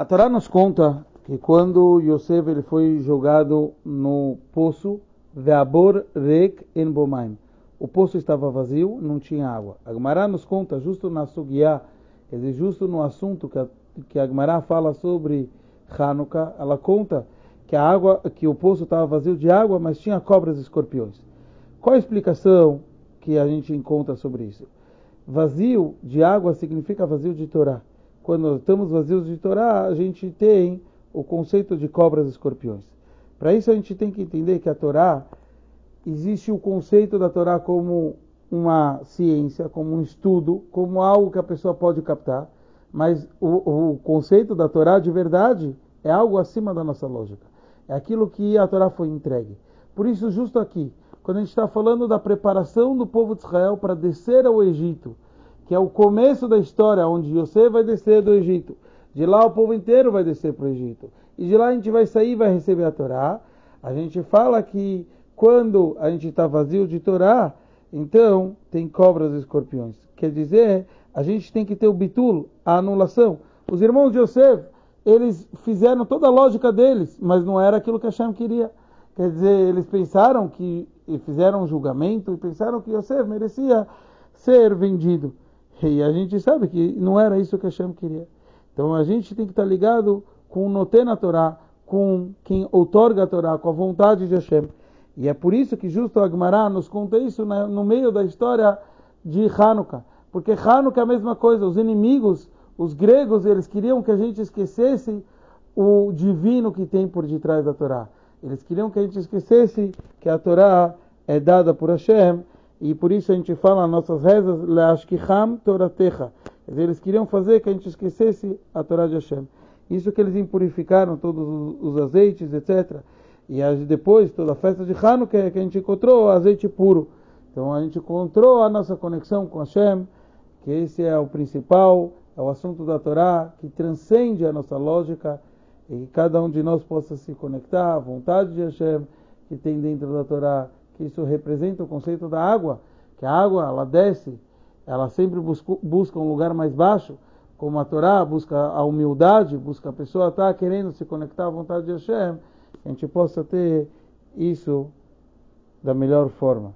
A Torá nos conta que quando Yosef ele foi jogado no poço, Veabor Rek en Bomaim, o poço estava vazio, não tinha água. A Gemara nos conta, justo na Sugiá, quer dizer, justo no assunto que a, que a Gemara fala sobre Hanukkah, ela conta que a água, que o poço estava vazio de água, mas tinha cobras e escorpiões. Qual a explicação que a gente encontra sobre isso? Vazio de água significa vazio de Torá quando estamos vazios de Torá, a gente tem o conceito de cobras e escorpiões. Para isso a gente tem que entender que a Torá existe o conceito da Torá como uma ciência, como um estudo, como algo que a pessoa pode captar, mas o, o conceito da Torá de verdade é algo acima da nossa lógica. É aquilo que a Torá foi entregue. Por isso, justo aqui, quando a gente está falando da preparação do povo de Israel para descer ao Egito, que é o começo da história, onde José vai descer do Egito. De lá o povo inteiro vai descer para o Egito. E de lá a gente vai sair e vai receber a Torá. A gente fala que quando a gente está vazio de Torá, então tem cobras e escorpiões. Quer dizer, a gente tem que ter o bitul, a anulação. Os irmãos de Yosef, eles fizeram toda a lógica deles, mas não era aquilo que Hashem queria. Quer dizer, eles pensaram que, e fizeram um julgamento, e pensaram que Yosef merecia ser vendido. E a gente sabe que não era isso que Hashem queria. Então a gente tem que estar ligado com o Noten a Torá, com quem outorga a Torá, com a vontade de Hashem. E é por isso que justo Agmará nos conta isso no meio da história de Hanukkah. Porque Hanukkah é a mesma coisa, os inimigos, os gregos, eles queriam que a gente esquecesse o divino que tem por detrás da Torá. Eles queriam que a gente esquecesse que a Torá é dada por Hashem e por isso a gente fala nas nossas rezas, Leashkicham Toratecha. Eles queriam fazer que a gente esquecesse a Torá de Hashem. Isso que eles impurificaram todos os azeites, etc. E depois, toda a festa de Hanukkah, que a gente encontrou azeite puro. Então a gente encontrou a nossa conexão com Hashem, que esse é o principal, é o assunto da Torá, que transcende a nossa lógica, e que cada um de nós possa se conectar à vontade de Hashem, que tem dentro da Torá que isso representa o conceito da água, que a água ela desce, ela sempre busca, busca um lugar mais baixo, como a Torá busca a humildade, busca a pessoa estar tá querendo se conectar à vontade de Hashem, que a gente possa ter isso da melhor forma.